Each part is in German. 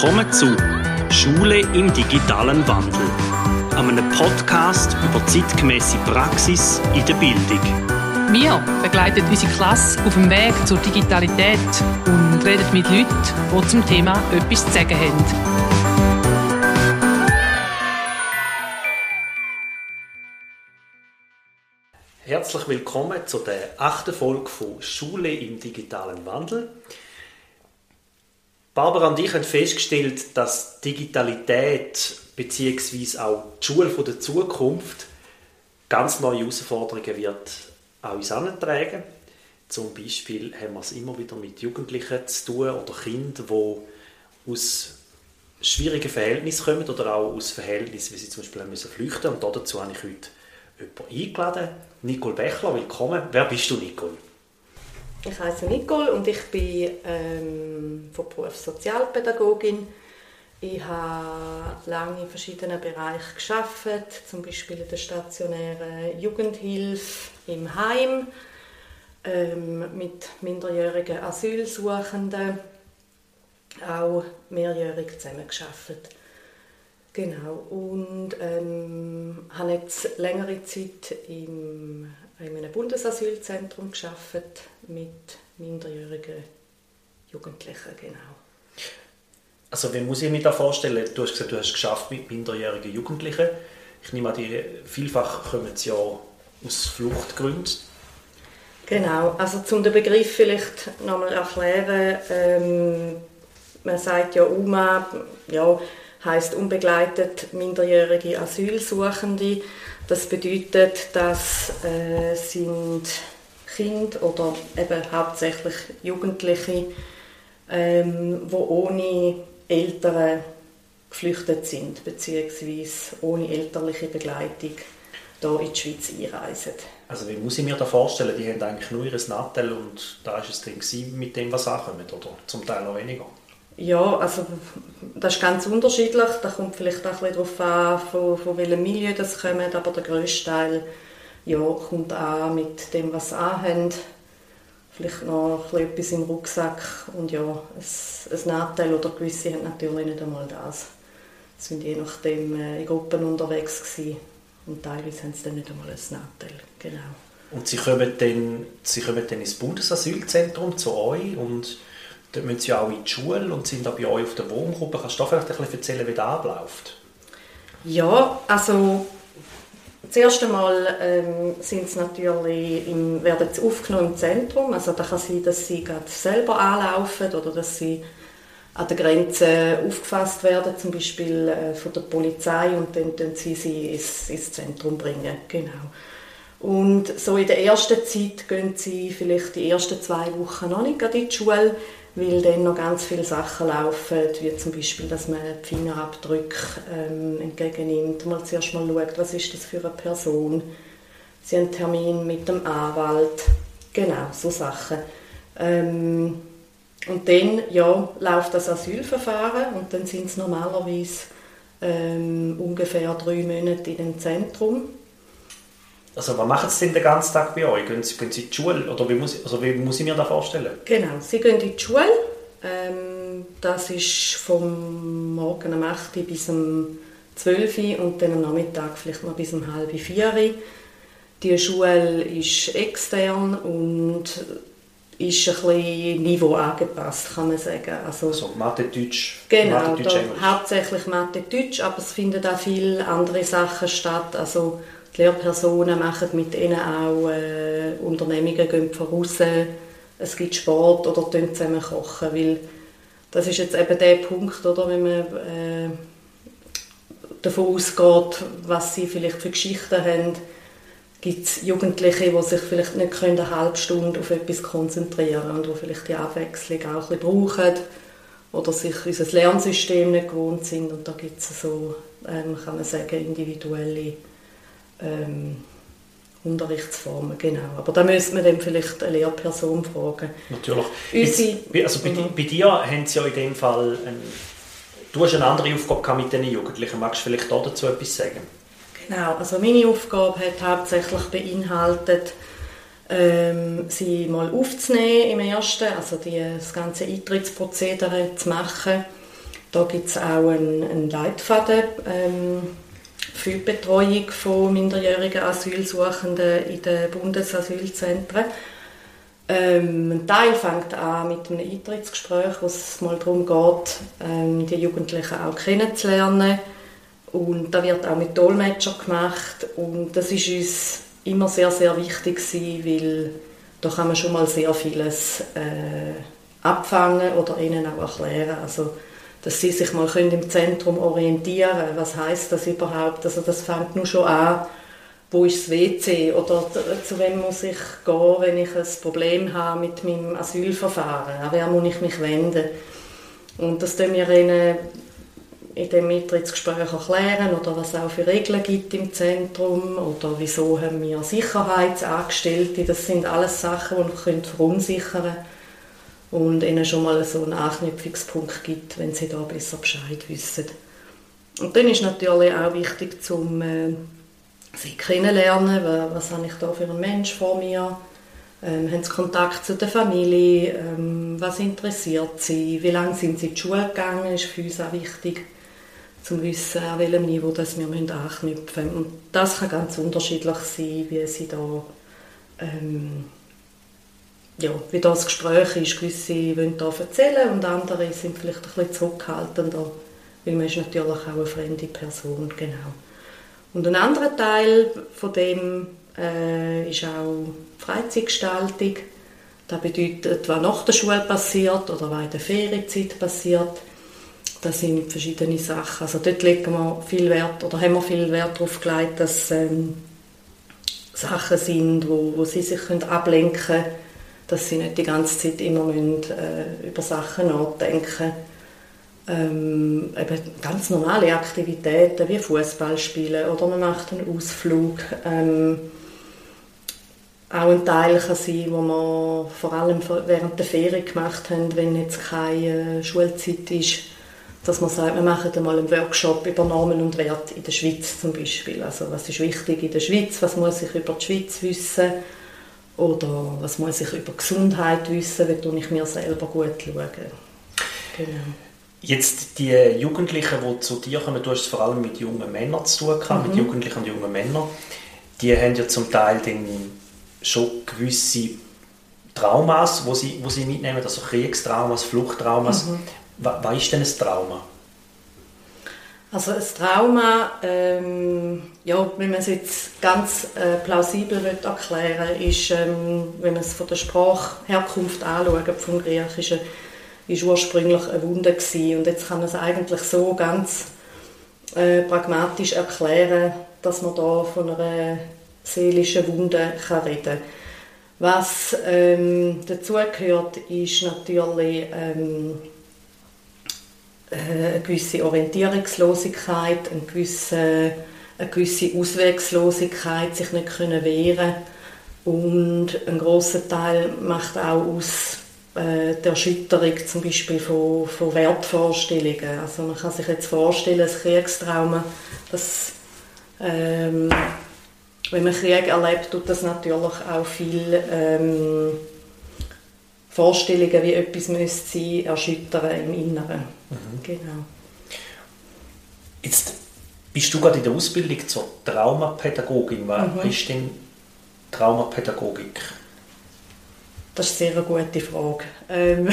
Willkommen zu Schule im digitalen Wandel, einem Podcast über zeitgemäße Praxis in der Bildung. Wir begleiten unsere Klasse auf dem Weg zur Digitalität und reden mit Leuten, die zum Thema etwas zu sagen haben. Herzlich willkommen zu der achten Folge von Schule im digitalen Wandel. Barbara und ich haben festgestellt, dass Digitalität bzw. auch die Schule der Zukunft ganz neue Herausforderungen wird an uns herantragen. Zum Beispiel haben wir es immer wieder mit Jugendlichen zu tun oder Kindern, die aus schwierigen Verhältnissen kommen oder auch aus Verhältnissen, wie sie zum Beispiel müssen flüchten müssen. Und dazu habe ich heute jemanden eingeladen. Nicole Bechler, willkommen. Wer bist du, Nicole? Ich heiße Nicole und ich bin ähm, von Beruf Sozialpädagogin. Ich habe lange in verschiedenen Bereichen geschafft, zum Beispiel in der stationären Jugendhilfe im Heim ähm, mit minderjährigen Asylsuchenden, auch mehrjährig zusammengearbeitet. Genau. Und ähm, habe jetzt längere Zeit im in einem Bundesasylzentrum geschafft mit minderjährigen Jugendlichen, genau. Also wie muss ich mir das vorstellen? Du hast gesagt, du hast geschafft mit minderjährigen Jugendlichen. Ich nehme an, die vielfach kommen sie ja aus Fluchtgründen. Genau, also zum den Begriff vielleicht nochmal erklären. Ähm, man sagt ja UMA, ja, heißt unbegleitet minderjährige Asylsuchende. Das bedeutet, dass äh, sind Kinder oder eben hauptsächlich Jugendliche, ähm, wo ohne Eltern geflüchtet sind beziehungsweise ohne elterliche Begleitung hier in die Schweiz einreisen. Also wie muss ich mir das vorstellen? Die haben eigentlich nur ihr Nattel und da ist es dann mit dem, was ankommt, oder zum Teil noch weniger? Ja, also das ist ganz unterschiedlich. Da kommt vielleicht auch ein darauf an, von, von welchem Milieu das kommt, aber der grösste Teil ja, kommt an mit dem, was sie anhaben. Vielleicht noch etwas im Rucksack und ja, ein, ein Nachteil oder gewisse haben natürlich nicht einmal das. Sie sind je nachdem äh, in Gruppen unterwegs gewesen und teilweise haben sie dann nicht einmal ein Nachteil. Genau. Und sie kommen dann, sie kommen dann ins Bundesasylzentrum zu euch und Dort müssen sie auch in die Schule und sind bei euch auf der Wohngruppe. Kannst du da vielleicht ein bisschen erzählen, wie das abläuft? Ja, also Zuerst einmal ähm, sind sie natürlich im, werden sie aufgenommen im Zentrum. Also da kann sein, dass sie gerade selber anlaufen oder dass sie an der Grenze aufgefasst werden, zum Beispiel äh, von der Polizei und dann können sie sie ins, ins Zentrum bringen. Genau. Und so in der ersten Zeit gehen sie vielleicht die ersten zwei Wochen noch nicht in die Schule, weil dann noch ganz viele Sachen laufen, wie zum Beispiel, dass man die Fingerabdrücke ähm, entgegennimmt, mal zuerst mal schaut, was ist das für eine Person. Sie haben einen Termin mit dem Anwalt, genau, so Sachen. Ähm, und dann ja, läuft das Asylverfahren und dann sind es normalerweise ähm, ungefähr drei Monate in dem Zentrum also was machen Sie denn den ganzen Tag bei euch? Gehen Sie, gehen Sie in die Schule? Oder wie muss, also wie muss ich mir das vorstellen? Genau, Sie gehen in die Schule. Ähm, das ist vom Morgen um 8 Uhr bis um 12 Uhr und dann am Nachmittag vielleicht noch bis um halb 4 Uhr. Die Schule ist extern und ist ein bisschen Niveau angepasst, kann man sagen. Also, also Mathe, Deutsch, genau, Mathe, Deutsch, Englisch. hauptsächlich Mathe, Deutsch, aber es finden auch viele andere Sachen statt. Also die Lehrpersonen machen mit ihnen auch äh, Unternehmungen, gehen voraus, es gibt Sport oder zusammen kochen, weil das ist jetzt eben der Punkt, oder, wenn man äh, davon ausgeht, was sie vielleicht für Geschichten haben, gibt es Jugendliche, die sich vielleicht nicht eine halbe Stunde auf etwas konzentrieren können und die vielleicht die Abwechslung auch ein bisschen brauchen oder sich unser Lernsystem nicht gewohnt sind. Und da gibt es so, ähm, kann man sagen, individuelle ähm, Unterrichtsformen, genau. Aber da müsste man dann vielleicht eine Lehrperson fragen. Natürlich. Jetzt, also bei, mhm. bei, dir haben sie ja in dem Fall, ein, du hast eine andere Aufgabe mit den Jugendlichen. Magst du vielleicht dazu etwas sagen? Genau, also meine Aufgabe hat hauptsächlich beinhaltet, ähm, sie mal aufzunehmen im ersten, also die, das ganze Eintrittsprozedere zu machen Da gibt es auch einen, einen Leitfaden ähm, für die Betreuung von minderjährigen Asylsuchenden in den Bundesasylzentren. Ähm, ein Teil fängt an mit einem Eintrittsgespräch, wo es mal darum geht, ähm, die Jugendlichen auch kennenzulernen. Und da wird auch mit Dolmetscher gemacht. Und das ist uns immer sehr, sehr wichtig gewesen, weil da kann man schon mal sehr vieles äh, abfangen oder ihnen auch erklären. Also, dass sie sich mal können im Zentrum orientieren können. Was heißt das überhaupt? Also das fängt nur schon an, wo ist das WC oder zu wem muss ich gehen, wenn ich ein Problem habe mit meinem Asylverfahren, an wer muss ich mich wenden. Und das tun wir ihnen in dem Eintrittsgespräch erklären oder was es auch für Regeln gibt im Zentrum oder wieso haben wir Sicherheitsangestellte. Das sind alles Sachen, die uns verunsichern können und ihnen schon mal so einen Anknüpfungspunkt gibt, wenn sie da besser Bescheid wissen. Und dann ist natürlich auch wichtig, zum äh, sie kennenlernen, was habe ich da für einen Mensch vor mir, ähm, haben sie Kontakt zu der Familie, ähm, was interessiert sie, wie lange sind sie in die Schule gegangen, ist für uns auch wichtig, zum wissen, an welchem Niveau das wir anknüpfen müssen. Und das kann ganz unterschiedlich sein, wie sie da ähm, ja, wie das Gespräch ist. Gewisse wollen da erzählen und andere sind vielleicht ein bisschen zurückhaltender, weil man ist natürlich auch eine fremde Person, genau. Und ein anderer Teil von dem äh, ist auch Freizeitgestaltung. Das bedeutet, was nach der Schule passiert oder was in der Ferienzeit passiert. Das sind verschiedene Sachen. Also dort legen wir viel Wert oder haben wir viel Wert darauf gelegt, dass ähm, Sachen sind, wo, wo sie sich können ablenken können, dass sie nicht die ganze Zeit immer müssen, äh, über Sachen nachdenken ähm, ganz normale Aktivitäten wie Fußball spielen oder man macht einen Ausflug. Ähm, auch ein Teil kann sein, wo wir vor allem während der Ferien gemacht haben, wenn jetzt keine Schulzeit ist, dass man sagt, wir machen einmal einen Workshop über Normen und Werte in der Schweiz zum Beispiel. Also was ist wichtig in der Schweiz, was muss ich über die Schweiz wissen oder was muss ich über Gesundheit wissen, wie ich mir selber gut schauen. Genau. Jetzt die Jugendlichen, die zu dir kommen, du hast es vor allem mit jungen Männern zu tun gehabt, mhm. mit Jugendlichen und jungen Männern, die haben ja zum Teil dann schon gewisse Traumas, wo sie, wo sie mitnehmen, also Kriegstraumas, Fluchttraumas. Mhm. Was, was ist denn ein Trauma? Also ein Trauma, ähm, ja, wenn man es jetzt ganz äh, plausibel will erklären ist, ähm, wenn man es von der Sprachherkunft anschaut, vom Griechischen, ist ursprünglich eine Wunde gewesen. und jetzt kann man es eigentlich so ganz äh, pragmatisch erklären, dass man da von einer seelischen Wunde kann reden kann. Was ähm, dazugehört, ist natürlich ähm, äh, eine gewisse Orientierungslosigkeit, eine gewisse, eine gewisse Auswegslosigkeit, sich nicht können wehren und ein großer Teil macht auch aus äh, die Erschütterung zum Beispiel von, von Wertvorstellungen. Also man kann sich jetzt vorstellen, ein Kriegstrauma, dass ähm, wenn man Krieg erlebt, tut das natürlich auch viel ähm, Vorstellungen, wie etwas müsste sein, erschüttern im Inneren. Mhm. Genau. Jetzt bist du gerade in der Ausbildung zur Traumapädagogin. Was mhm. ist denn Traumapädagogik? Das ist eine sehr gute Frage. Ähm,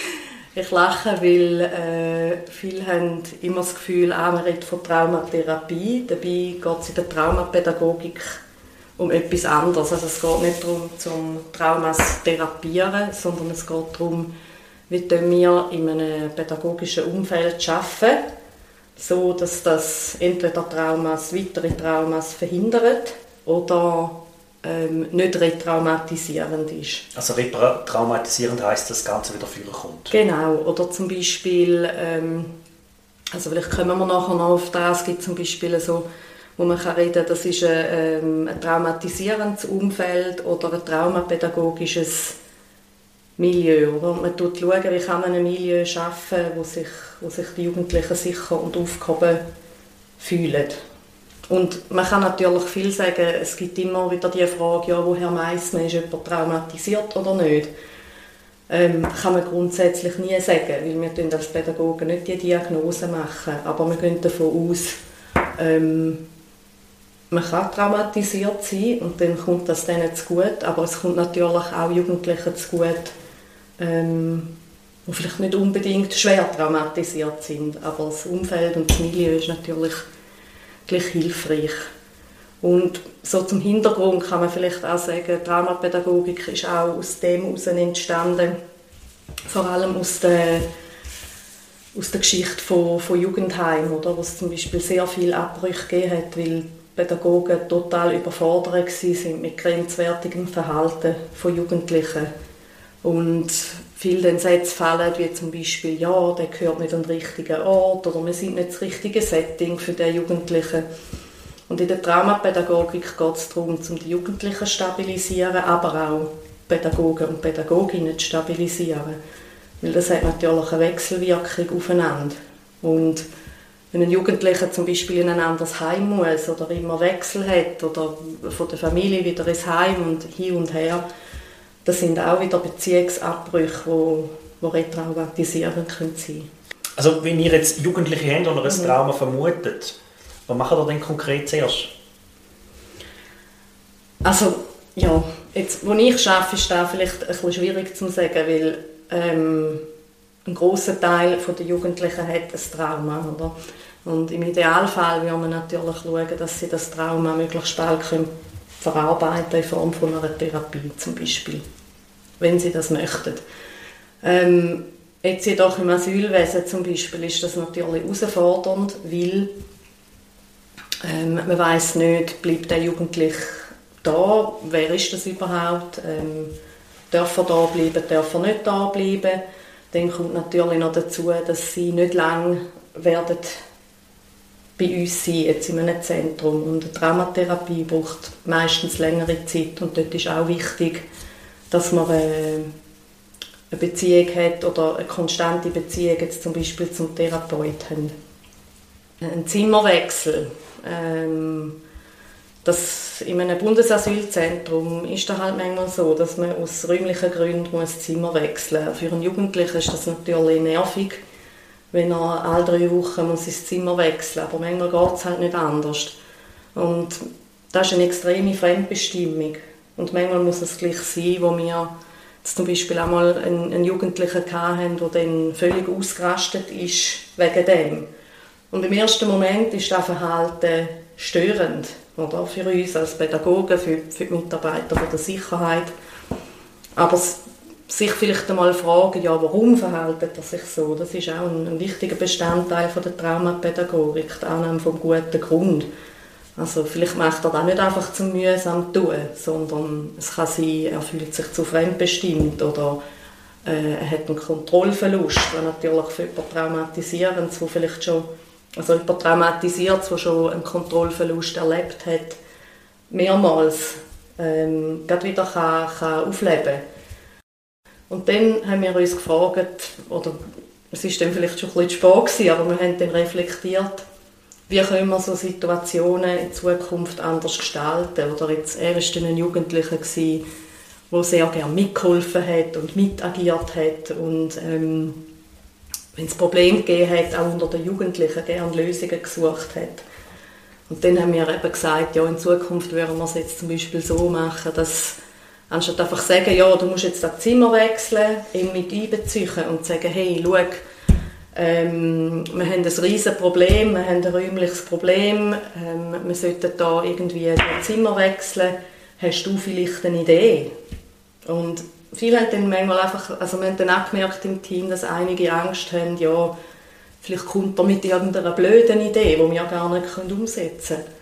ich lache, weil äh, viele haben immer das Gefühl, ah, man redet von Traumatherapie. Dabei geht es in der Traumapädagogik um etwas anderes. Also es geht nicht darum, zum Traumas zu therapieren, sondern es geht darum, wie wir in einem pädagogischen Umfeld arbeiten, so dass das entweder Traumas, weitere Traumas verhindert oder ähm, nicht retraumatisierend ist. Also retraumatisierend heißt, dass das Ganze wieder vorkommt. Genau, oder zum Beispiel, ähm, also vielleicht kommen wir nachher noch auf das, es gibt zum Beispiel so, wo man kann reden, das ist ein, ähm, ein traumatisierendes Umfeld oder ein traumapädagogisches Milieu. Oder? Man schaut wie kann man ein Milieu schaffen, wo sich, wo sich die Jugendlichen sicher und aufgehoben fühlen. Und man kann natürlich viel sagen, es gibt immer wieder die Frage, ja, woher meist man, ist jemand traumatisiert oder nicht. ähm, kann man grundsätzlich nie sagen, weil wir als Pädagogen nicht die Diagnose machen, aber wir gehen davon aus, ähm, man kann traumatisiert sein und dann kommt das denen zu gut, aber es kommt natürlich auch Jugendlichen zu gut, ähm, die vielleicht nicht unbedingt schwer traumatisiert sind, aber das Umfeld und das Milieu ist natürlich gleich hilfreich. Und so zum Hintergrund kann man vielleicht auch sagen, Traumapädagogik ist auch aus dem heraus entstanden, vor allem aus der, aus der Geschichte von, von Jugendheimen, wo es zum Beispiel sehr viele Abbrüche gegeben hat, weil Pädagogen total überfordert sind mit grenzwertigem Verhalten von Jugendlichen. Und viele dann Sätze fallen, wie zum Beispiel, ja, der gehört nicht an den richtigen Ort oder wir sind nicht das richtige Setting für den Jugendlichen. Und in der Traumapädagogik geht es darum, um die Jugendlichen zu stabilisieren, aber auch Pädagogen und Pädagoginnen zu stabilisieren. Weil das hat natürlich eine Wechselwirkung aufeinander. Und wenn ein Jugendlicher zum Beispiel in ein anderes Heim muss oder immer Wechsel hat oder von der Familie wieder ins Heim und hin und her, das sind auch wieder Beziehungsabbrüche, die, die retraumatisierend sein können. Also wenn ihr jetzt Jugendliche habt oder ein mhm. Trauma vermutet, was macht ihr denn konkret zuerst? Also ja, jetzt, wo ich arbeite, ist das vielleicht ein bisschen schwierig zu sagen, weil ähm, ein großer Teil der Jugendlichen hat ein Trauma, oder? Und im Idealfall würde man natürlich schauen, dass sie das Trauma möglichst bald können in Form von einer Therapie zum Beispiel, wenn sie das möchten. Ähm, jetzt jedoch im Asylwesen zum Beispiel ist das natürlich herausfordernd, weil ähm, man weiß nicht, bleibt der Jugendliche da, wer ist das überhaupt, ähm, darf er da bleiben, darf er nicht da bleiben. Dann kommt natürlich noch dazu, dass sie nicht lange werden bei uns sein, jetzt in einem Zentrum. Und eine Traumatherapie braucht meistens längere Zeit und dort ist auch wichtig, dass man eine Beziehung hat oder eine konstante Beziehung jetzt zum Beispiel zum Therapeuten. Ein Zimmerwechsel. Ähm, das in einem Bundesasylzentrum ist das halt manchmal so, dass man aus räumlichen Gründen muss Zimmer wechseln muss. Für einen Jugendlichen ist das natürlich nervig, wenn er alle drei Wochen muss ins Zimmer wechseln muss. Aber manchmal geht es halt nicht anders. Und das ist eine extreme Fremdbestimmung. Und manchmal muss es gleich sein, wo wir zum Beispiel einmal einen, einen Jugendlichen hatten, der dann völlig ausgerastet ist wegen dem. Und im ersten Moment ist das Verhalten störend oder? für uns als Pädagogen, für, für die Mitarbeiter von der Sicherheit. Aber sich vielleicht einmal fragen, ja, warum verhält er sich so? Das ist auch ein, ein wichtiger Bestandteil von der Traumapädagogik, die Annahme vom guten Grund. Also vielleicht macht er das nicht einfach zum mühsam tun, sondern es kann sein, er fühlt sich zu fremdbestimmt oder äh, er hat einen Kontrollverlust, was natürlich für jemanden traumatisierend, wo vielleicht schon also jemand traumatisiert, der schon einen Kontrollverlust erlebt hat, mehrmals ähm, wieder kann, kann aufleben Und dann haben wir uns gefragt, oder es war dann vielleicht schon ein bisschen spät gewesen, aber wir haben dann reflektiert, wie können wir so Situationen in Zukunft anders gestalten. Oder jetzt, er war dann ein Jugendlicher, der sehr gerne mitgeholfen hat und mitagiert hat und ähm, wenn es Probleme gegeben hat, auch unter den Jugendlichen gerne Lösungen gesucht hat. Und dann haben wir eben gesagt, ja, in Zukunft würden wir es jetzt zum Beispiel so machen, dass anstatt einfach sagen, ja, du musst jetzt das Zimmer wechseln, ihn mit einbeziehen und sagen, hey, schau, ähm, wir haben ein riesiges Problem, wir haben ein räumliches Problem, ähm, wir sollten da irgendwie das Zimmer wechseln, hast du vielleicht eine Idee? Und viele haben dann manchmal einfach, also wir haben dann auch gemerkt im Team, dass einige Angst haben, ja, vielleicht kommt er mit irgendeiner blöden Idee, die wir gar nicht umsetzen können.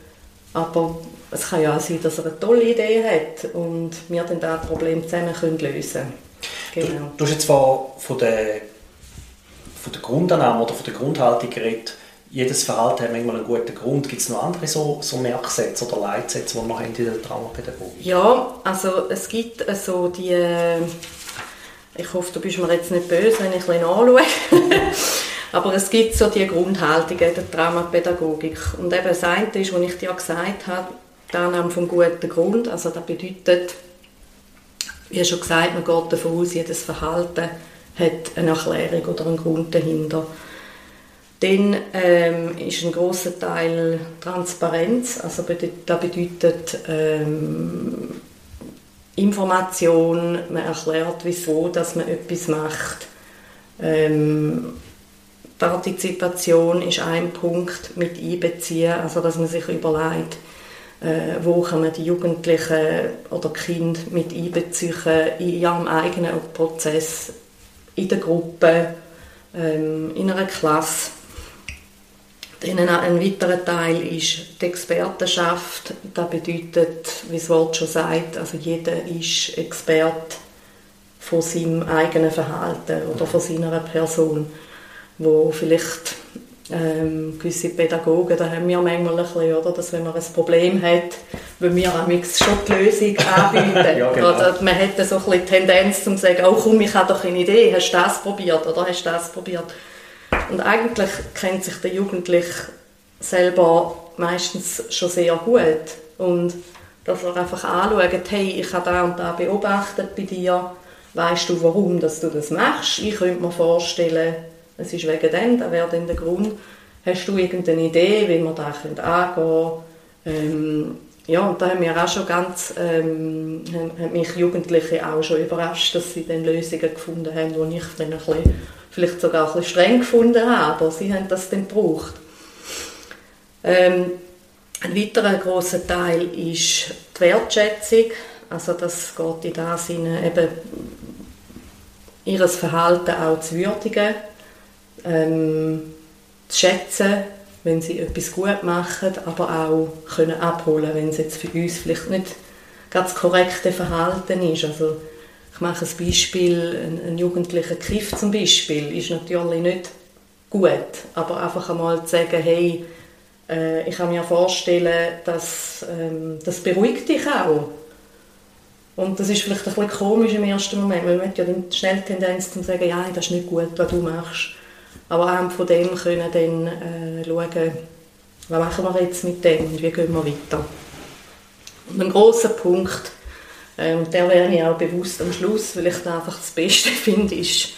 Aber es kann ja auch sein, dass er eine tolle Idee hat und wir dann das Problem zusammen können lösen können. Genau. Du, du hast jetzt von, von, der, von der Grundannahme oder von der Grundhaltung geredet, jedes Verhalten hat manchmal einen guten Grund. Gibt es noch andere so, so Merksätze oder Leitsätze, die noch in der Traumapädagogik Ja, also es gibt so die... Ich hoffe, du bist mir jetzt nicht böse, wenn ich ein anschaue. Aber es gibt so die Grundhaltungen der Traumapädagogik. Und eben das eine ist, was ich dir gesagt habe, die Annahme vom guten Grund. Also das bedeutet, wie schon gesagt, man geht davon aus, jedes Verhalten hat eine Erklärung oder einen Grund dahinter. Dann ähm, ist ein großer Teil Transparenz, also das bedeutet ähm, Information, man erklärt, wieso dass man etwas macht. Ähm, Partizipation ist ein Punkt mit einbeziehen, also dass man sich überlegt, äh, wo kann man die Jugendlichen oder Kinder mit einbeziehen in ihrem eigenen Prozess, in der Gruppe, ähm, in einer Klasse. Dann ein weiterer Teil ist die Expertenschaft. Das bedeutet, wie das Wort schon sagt, also jeder ist Experte von seinem eigenen Verhalten oder von seiner Person, wo vielleicht ähm, gewisse Pädagogen, da haben wir manchmal ein bisschen, oder, dass wenn man ein Problem hat, wenn wir schon die Lösung anbieten. ja, genau. oder man hat so ein bisschen Tendenz zu sagen, oh komm, ich habe doch eine Idee, hast du das probiert oder hast du das probiert? Und eigentlich kennt sich der Jugendliche selber meistens schon sehr gut. Und dass er einfach anschaut, hey, ich habe da und da beobachtet bei dir, weißt du, warum dass du das machst? Ich könnte mir vorstellen, es ist wegen dem, das wäre dann der Grund. Hast du irgendeine Idee, wie wir das angehen können? Ähm, ja, und da haben wir auch schon ganz, ähm, haben mich Jugendliche auch schon überrascht, dass sie dann Lösungen gefunden haben, die ich dann ein bisschen vielleicht sogar ein bisschen streng gefunden habe, aber sie haben das dann gebraucht. Ähm, ein weiterer großer Teil ist die Wertschätzung, also das geht in dem Sinne eben ihr Verhalten auch zu würdigen, ähm, zu schätzen, wenn sie etwas gut machen, aber auch können abholen, wenn es jetzt für uns vielleicht nicht ganz korrekte Verhalten ist. Also ich mache ein Beispiel, ein, ein jugendlicher Kiff zum Beispiel ist natürlich nicht gut, aber einfach einmal zu sagen, hey, äh, ich kann mir vorstellen, dass ähm, das beruhigt dich auch. Und das ist vielleicht ein bisschen komisch im ersten Moment, weil man hat ja schnell die Tendenz zu sagen, ja, das ist nicht gut, was du machst. Aber auch von dem können dann äh, schauen, was machen wir jetzt mit dem und wie gehen wir weiter. Und ein großer Punkt und der wäre ich auch bewusst am Schluss, weil ich da einfach das Beste finde, ist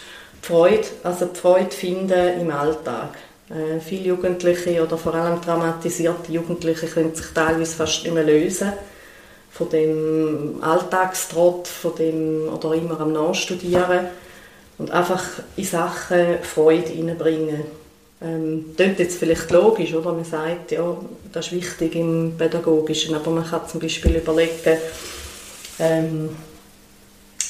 die Freude, also die Freude finden im Alltag. Äh, viele Jugendliche oder vor allem traumatisierte Jugendliche können sich teilweise fast nicht mehr lösen von dem Alltagstrott, von dem oder immer am Nachstudieren und einfach in Sachen Freude hineinbringen. Ähm, klingt jetzt vielleicht logisch, oder? Man sagt, ja, das ist wichtig im Pädagogischen, aber man kann zum Beispiel überlegen, ähm,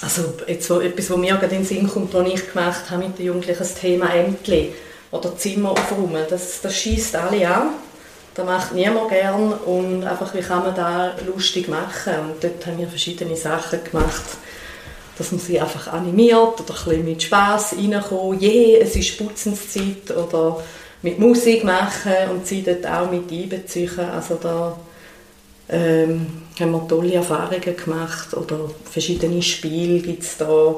also jetzt so etwas, was mir gerade in den Sinn kommt, was ich gemacht habe mit den Jugendlichen, das Thema Ämtli oder Zimmer aufräumen, das, das schießt alle an. Das macht niemand gern und einfach, wie kann man da lustig machen? Und dort haben wir verschiedene Sachen gemacht, dass man sie einfach animiert oder ein bisschen mit Spass reinkommt. Je, yeah, es ist Putzenszeit oder mit Musik machen und sie dort auch mit einbeziehen. Also da ähm, haben wir tolle Erfahrungen gemacht oder verschiedene Spiele gibt es da.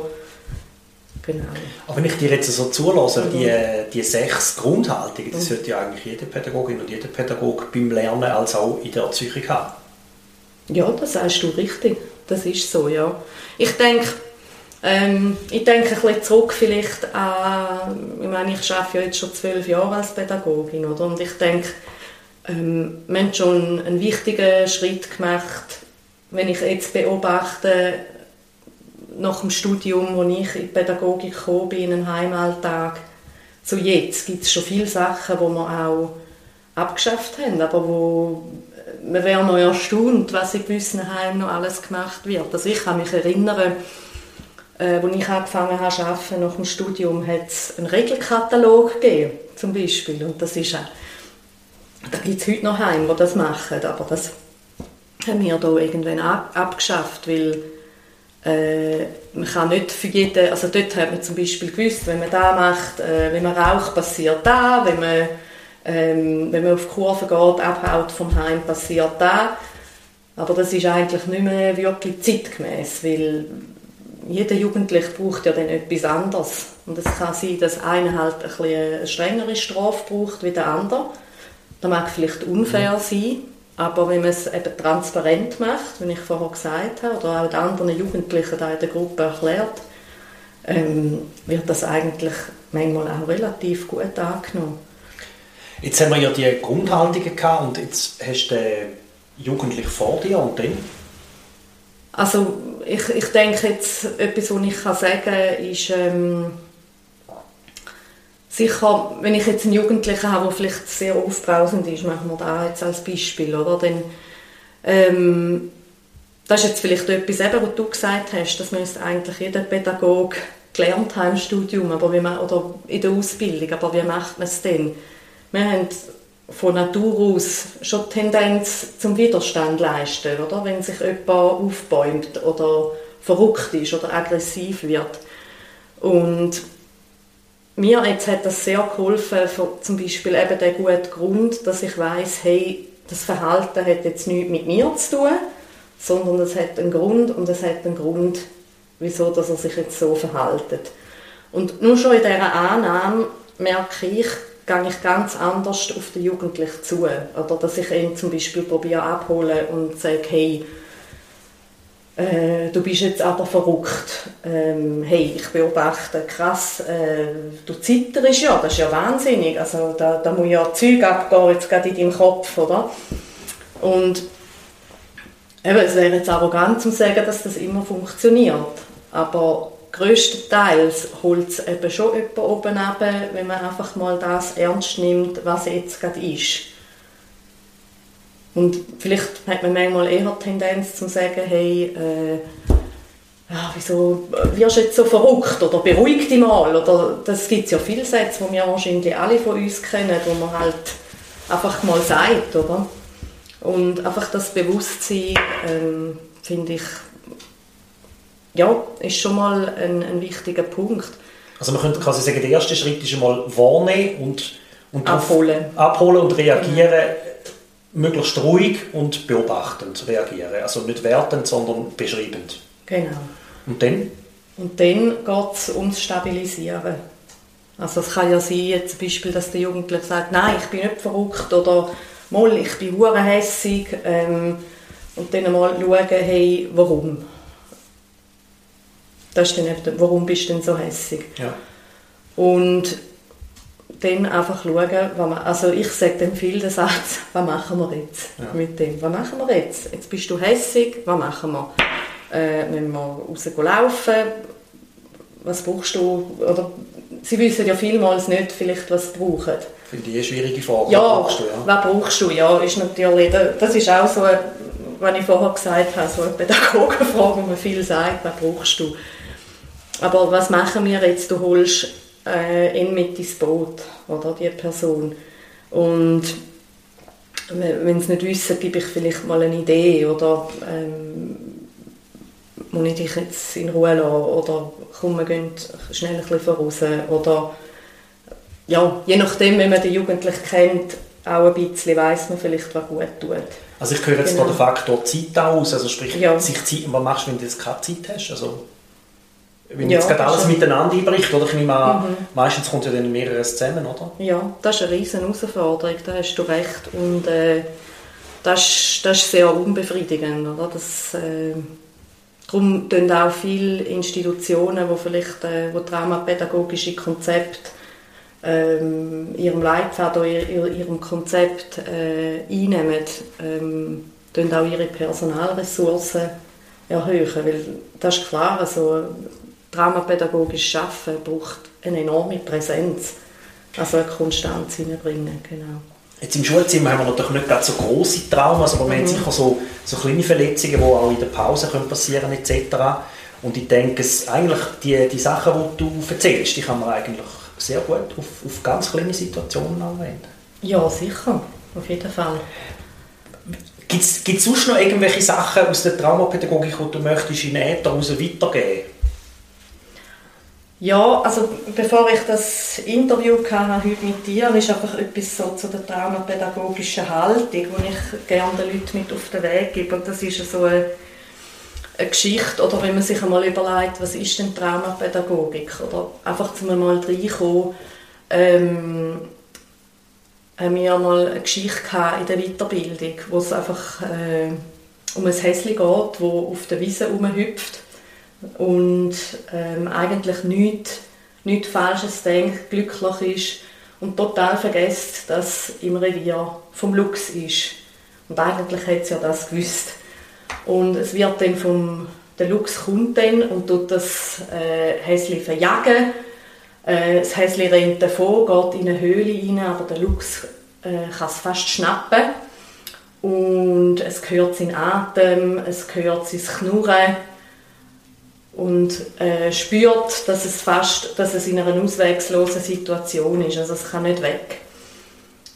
Genau. Aber wenn ich dir jetzt so zulasse, mhm. die, die sechs Grundhaltungen, das mhm. sollte ja eigentlich jede Pädagogin und jeder Pädagoge beim Lernen als auch in der Erziehung haben. Ja, das sagst du richtig. Das ist so, ja. Ich denke, ähm, ich denke ein bisschen zurück vielleicht an, ich meine, ich arbeite ja jetzt schon zwölf Jahre als Pädagogin, oder? Und ich denke, ähm, wir haben schon einen wichtigen Schritt gemacht, wenn ich jetzt beobachte, nach dem Studium, wo ich in die Pädagogik gekommen bin, in den Heimalltag, zu jetzt gibt es schon viele Sachen, die wir auch abgeschafft haben, aber wo man wäre noch erstaunt, was in gewissen Heimen noch alles gemacht wird. Also ich kann mich erinnern, äh, als ich angefangen habe zu arbeiten, nach dem Studium, hat es einen Regelkatalog gegeben, zum Beispiel. Und das ist da gibt es heute noch Heime, die das machen, aber das haben wir hier irgendwann abgeschafft, weil äh, man kann nicht für jeden, also dort hat man zum Beispiel gewusst, wenn man da macht, äh, wenn man raucht, passiert da, wenn man, ähm, wenn man auf die Kurve geht, abhaut vom Heim, passiert da. Aber das ist eigentlich nicht mehr wirklich zeitgemäß, weil jeder Jugendliche braucht ja dann etwas anderes. Und es kann sein, dass einer halt ein eine strengere Strafe braucht wie der andere. Das mag vielleicht unfair sein, Aber wenn man es eben transparent macht, wie ich vorher gesagt habe, oder auch den anderen Jugendlichen da in der Gruppe erklärt, ähm, wird das eigentlich manchmal auch relativ gut angenommen. Jetzt haben wir ja die Grundhaltungen gehabt und jetzt hast du den Jugendlichen vor dir und dann? Also ich, ich denke jetzt, etwas, was ich kann sagen kann, ist ähm, sicher, wenn ich jetzt einen Jugendlichen habe, der vielleicht sehr aufbrausend ist, machen wir da jetzt als Beispiel, oder? Dann, ähm, das ist jetzt vielleicht etwas, eben, was du gesagt hast, das müsste eigentlich jeder Pädagoge gelernt haben im Studium aber wie man, oder in der Ausbildung, aber wie macht man es denn? Wir haben von Natur aus schon die Tendenz zum Widerstand leisten, oder? Wenn sich jemand aufbäumt oder verrückt ist oder aggressiv wird. Und mir jetzt hat das sehr geholfen, zum Beispiel eben den guten Grund, dass ich weiß, hey, das Verhalten hat jetzt nichts mit mir zu tun, sondern es hat einen Grund und es hat einen Grund, wieso dass er sich jetzt so verhält. Und nur schon in dieser Annahme merke ich, gehe ich ganz anders auf den Jugendlichen zu. Oder dass ich ihn zum Beispiel probiere abholen und sage, hey, äh, du bist jetzt aber verrückt. Ähm, hey, ich beobachte, krass, äh, du zitterst ja, das ist ja wahnsinnig. Also da, da muss ja Zeug abgehen, jetzt gerade in deinem Kopf, oder? Und eben, es wäre jetzt arrogant zu sagen, dass das immer funktioniert. Aber größtenteils holt es eben schon jemand oben ab, wenn man einfach mal das ernst nimmt, was jetzt gerade ist. Und vielleicht hat man manchmal eher die Tendenz zu sagen, hey, äh, ja, wieso wirst du jetzt so verrückt oder beruhig dich mal. Oder, das gibt ja viele Sätze, die wir wahrscheinlich alle von uns kennen, wo man halt einfach mal sagt, oder? Und einfach das Bewusstsein, ähm, finde ich, ja, ist schon mal ein, ein wichtiger Punkt. Also man könnte quasi sagen, der erste Schritt ist einmal wahrnehmen und, und abholen. abholen und reagieren, mhm. Möglichst ruhig und beobachtend reagieren. Also nicht wertend, sondern beschreibend. Genau. Und dann? Und dann geht es ums Stabilisieren. Also es kann ja sein, zum Beispiel, dass der Jugendliche sagt, nein, ich bin nicht verrückt oder mal, ich bin hässig ähm, und dann mal schauen, hey, warum? Das ist dann eben, warum bist du denn so hässig? Ja. Und dann einfach schauen, was man, also ich sage dann viel den Satz, was machen wir jetzt ja. mit dem? Was machen wir jetzt? Jetzt bist du hässig, was machen wir? Äh, müssen wir raus laufen? Was brauchst du? Oder, sie wissen ja vielmals nicht, vielleicht, was sie brauchen. Finde ich eine schwierige Frage. Ja, was brauchst du? Ja? Was brauchst du? Ja, ist natürlich, das ist auch so, was ich vorher gesagt habe, so eine Pädagogenfrage, wo man viel sagt, was brauchst du? Aber was machen wir jetzt? Du holst äh, ihn mit ins Boot, oder, die Person. Und wenn sie nicht wissen, gebe ich vielleicht mal eine Idee oder ähm, muss ich dich jetzt in Ruhe lassen oder komm, wir gehen schnell ein bisschen voraus oder ja, je nachdem, wenn man den Jugendlichen kennt, auch ein bisschen weiss man vielleicht, was gut tut. Also ich höre jetzt genau. den Faktor Zeit aus, also sprich, ja. sich Zeit, was machst du, wenn du jetzt keine Zeit hast? Also wenn ja, jetzt gerade alles miteinander einbricht, oder? Ich nehme an, mhm. meistens kommt ja dann mehreres zusammen, oder? Ja, das ist eine riesen Herausforderung, da hast du recht. Und äh, das, das ist sehr unbefriedigend, oder? Das, äh, darum tun auch viele Institutionen, die vielleicht äh, wo traumapädagogische Konzepte ähm, ihrem Leitfaden oder ihrem Konzept äh, einnehmen, ähm, auch ihre Personalressourcen erhöhen, weil das ist klar, also traumapädagogisch arbeiten braucht eine enorme Präsenz, also eine Konstanz hineinbringen, genau. Jetzt im Schulzimmer haben wir natürlich nicht ganz so große Traumas, aber mhm. wir haben mhm. sicher so, so kleine Verletzungen, die auch in der Pause können passieren etc. Und ich denke, es, eigentlich die, die Sachen, die du erzählst, die kann man eigentlich sehr gut auf, auf ganz kleine Situationen anwenden. Ja, sicher, auf jeden Fall. Gibt es sonst noch irgendwelche Sachen aus der Traumapädagogik, die du möchtest in Äther weitergeben ja, also bevor ich das Interview hatte, heute mit dir, ist einfach etwas so zu der traumapädagogischen Haltung, die ich gerne den Leuten mit auf den Weg gebe. Und das ist so eine, eine Geschichte, oder wenn man sich einmal überlegt, was ist denn Traumapädagogik? Oder einfach zum mal reinkommen, ähm, haben wir mal eine Geschichte in der Weiterbildung, wo es einfach äh, um ein Häschen geht, das auf der Wiese rumhüpft und ähm, eigentlich nichts, nichts Falsches denkt, glücklich ist und total vergisst, dass im Revier vom Luchs ist. Und eigentlich hat sie ja das gewusst. Und es wird dann vom, der Luchs kommt dann und tut das äh, Häschen verjagen. Äh, das Häschen rennt davon, geht in eine Höhle rein, aber der Luchs äh, kann es fast schnappen. Und es hört sein Atem, es hört sein Knurren und äh, spürt, dass es fast, dass es in einer auswegslosen Situation ist. Also es kann nicht weg.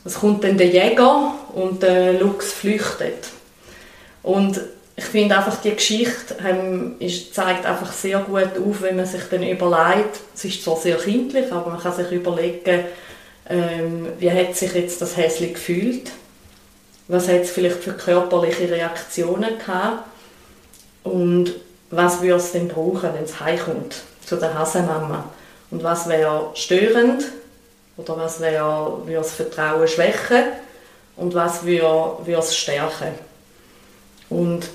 Es kommt dann der Jäger und der Luchs flüchtet. Und ich finde einfach, die Geschichte ähm, ist, zeigt einfach sehr gut auf, wenn man sich dann überlegt, es ist zwar sehr kindlich, aber man kann sich überlegen, ähm, wie hat sich jetzt das Häschen gefühlt, was hat es vielleicht für körperliche Reaktionen gehabt und was würde es denn brauchen, wenn es heimkommt zu der Hasenmama und was wäre störend oder was wäre, würde das Vertrauen schwächen und was würde, würde es stärken. Und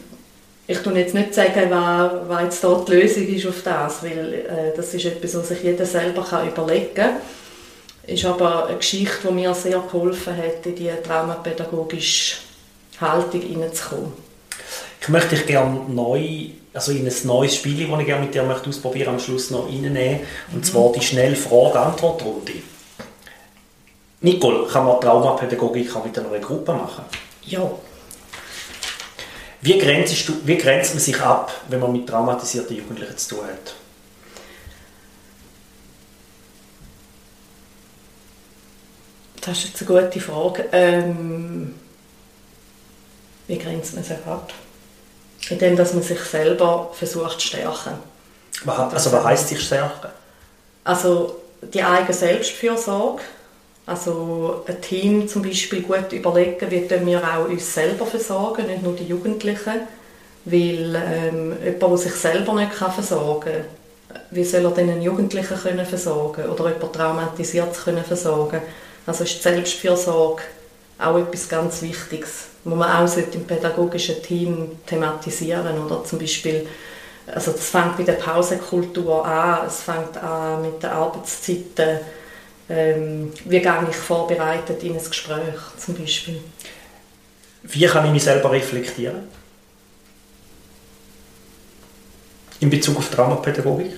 ich kann jetzt nicht sagen, was, was jetzt da die Lösung ist auf das, weil äh, das ist etwas, was sich jeder selber kann überlegen kann. Ist aber eine Geschichte, die mir sehr geholfen hat, in diese traumapädagogische Haltung hineinzukommen. Ich möchte dich gerne neu, also in ein neues Spiel, das ich gerne mit dir möchte ausprobieren am Schluss noch reinnehmen. Und mhm. zwar die schnelle Frage-Antwort-Runde. Nicole, kann man Traumapädagogik auch mit einer Gruppe machen? Ja. Wie grenzt, du, wie grenzt man sich ab, wenn man mit traumatisierten Jugendlichen zu tun hat? Das ist jetzt eine gute Frage. Ähm, wie grenzt man sich ab? Indem dass man sich selber versucht zu stärken. Also was heisst sich stärken? Also die eigene Selbstfürsorge also ein Team zum Beispiel gut überlegen, wie wir auch uns selber versorgen, nicht nur die Jugendlichen. Weil ähm, jemand, der sich selber nicht kann versorgen kann, wie soll er denn einen Jugendlichen können versorgen oder jemand traumatisiert können versorgen Also ist die Selbstfürsorge auch etwas ganz Wichtiges, wo man auch im pädagogischen Team thematisieren oder zum Beispiel also das fängt bei der Pausenkultur an, es fängt an mit den Arbeitszeiten, ähm, wie gehe ich vorbereitet in ein Gespräch zum Beispiel. Wie kann ich mich selber reflektieren? In Bezug auf Dramapädagogik?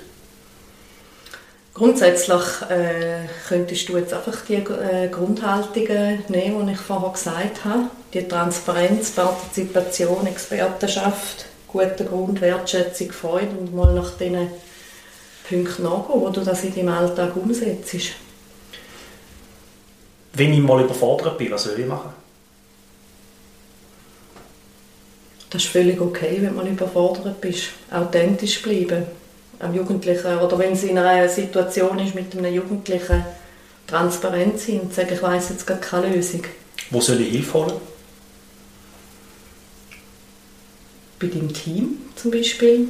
Grundsätzlich äh, könntest du jetzt einfach die äh, Grundhaltungen nehmen, die ich vorher gesagt habe. Die Transparenz, Partizipation, Expertenschaft, guter Grund, Wertschätzung, Freude und mal nach diesen Punkten nachgehen, wo du das in deinem Alltag umsetzt. Wenn ich mal überfordert bin, was soll ich machen? Das ist völlig okay, wenn man überfordert bist. Authentisch bleiben. Am Jugendlichen, oder wenn es in einer Situation ist mit einem Jugendlichen, transparent sein und sagen, ich weiss jetzt gar keine Lösung. Wo soll ich Hilfe holen? Bei deinem Team zum Beispiel.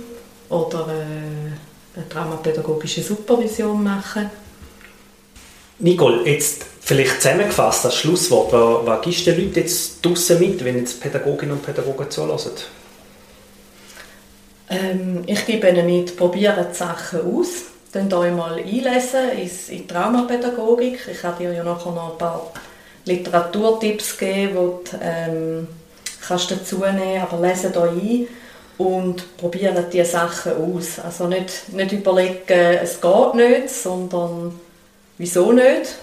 Oder äh, eine traumapädagogische Supervision machen. Nicole, jetzt Vielleicht zusammengefasst als Schlusswort, was, was gibst du den Leuten jetzt draussen mit, wenn jetzt Pädagoginnen und Pädagogen zuhören? Ähm, ich gebe ihnen mit, probieren die Sachen aus. Könnt euch einlesen in die Traumapädagogik. Ich kann dir ja nachher noch ein paar Literaturtipps geben, die du ähm, dazu nehmen aber lesen euch ein und probieren diese Sachen aus. Also nicht, nicht überlegen, es geht nicht, sondern wieso nicht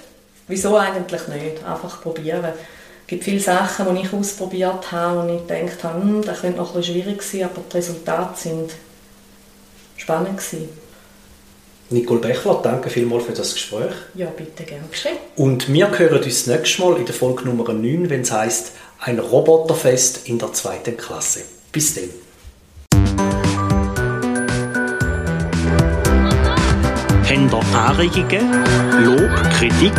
Wieso eigentlich nicht? Einfach probieren. Es gibt viele Sachen, die ich ausprobiert habe und ich gedacht habe, hm, das könnte noch ein bisschen schwierig sein, aber die Resultate sind spannend gewesen. Nicole Bechler, danke vielmals für das Gespräch. Ja, bitte, gerne geschehen. Und wir hören uns das nächste Mal in der Folge Nummer 9, wenn es heisst, ein Roboterfest in der zweiten Klasse. Bis dann. Habt ihr Anregungen, Lob, Kritik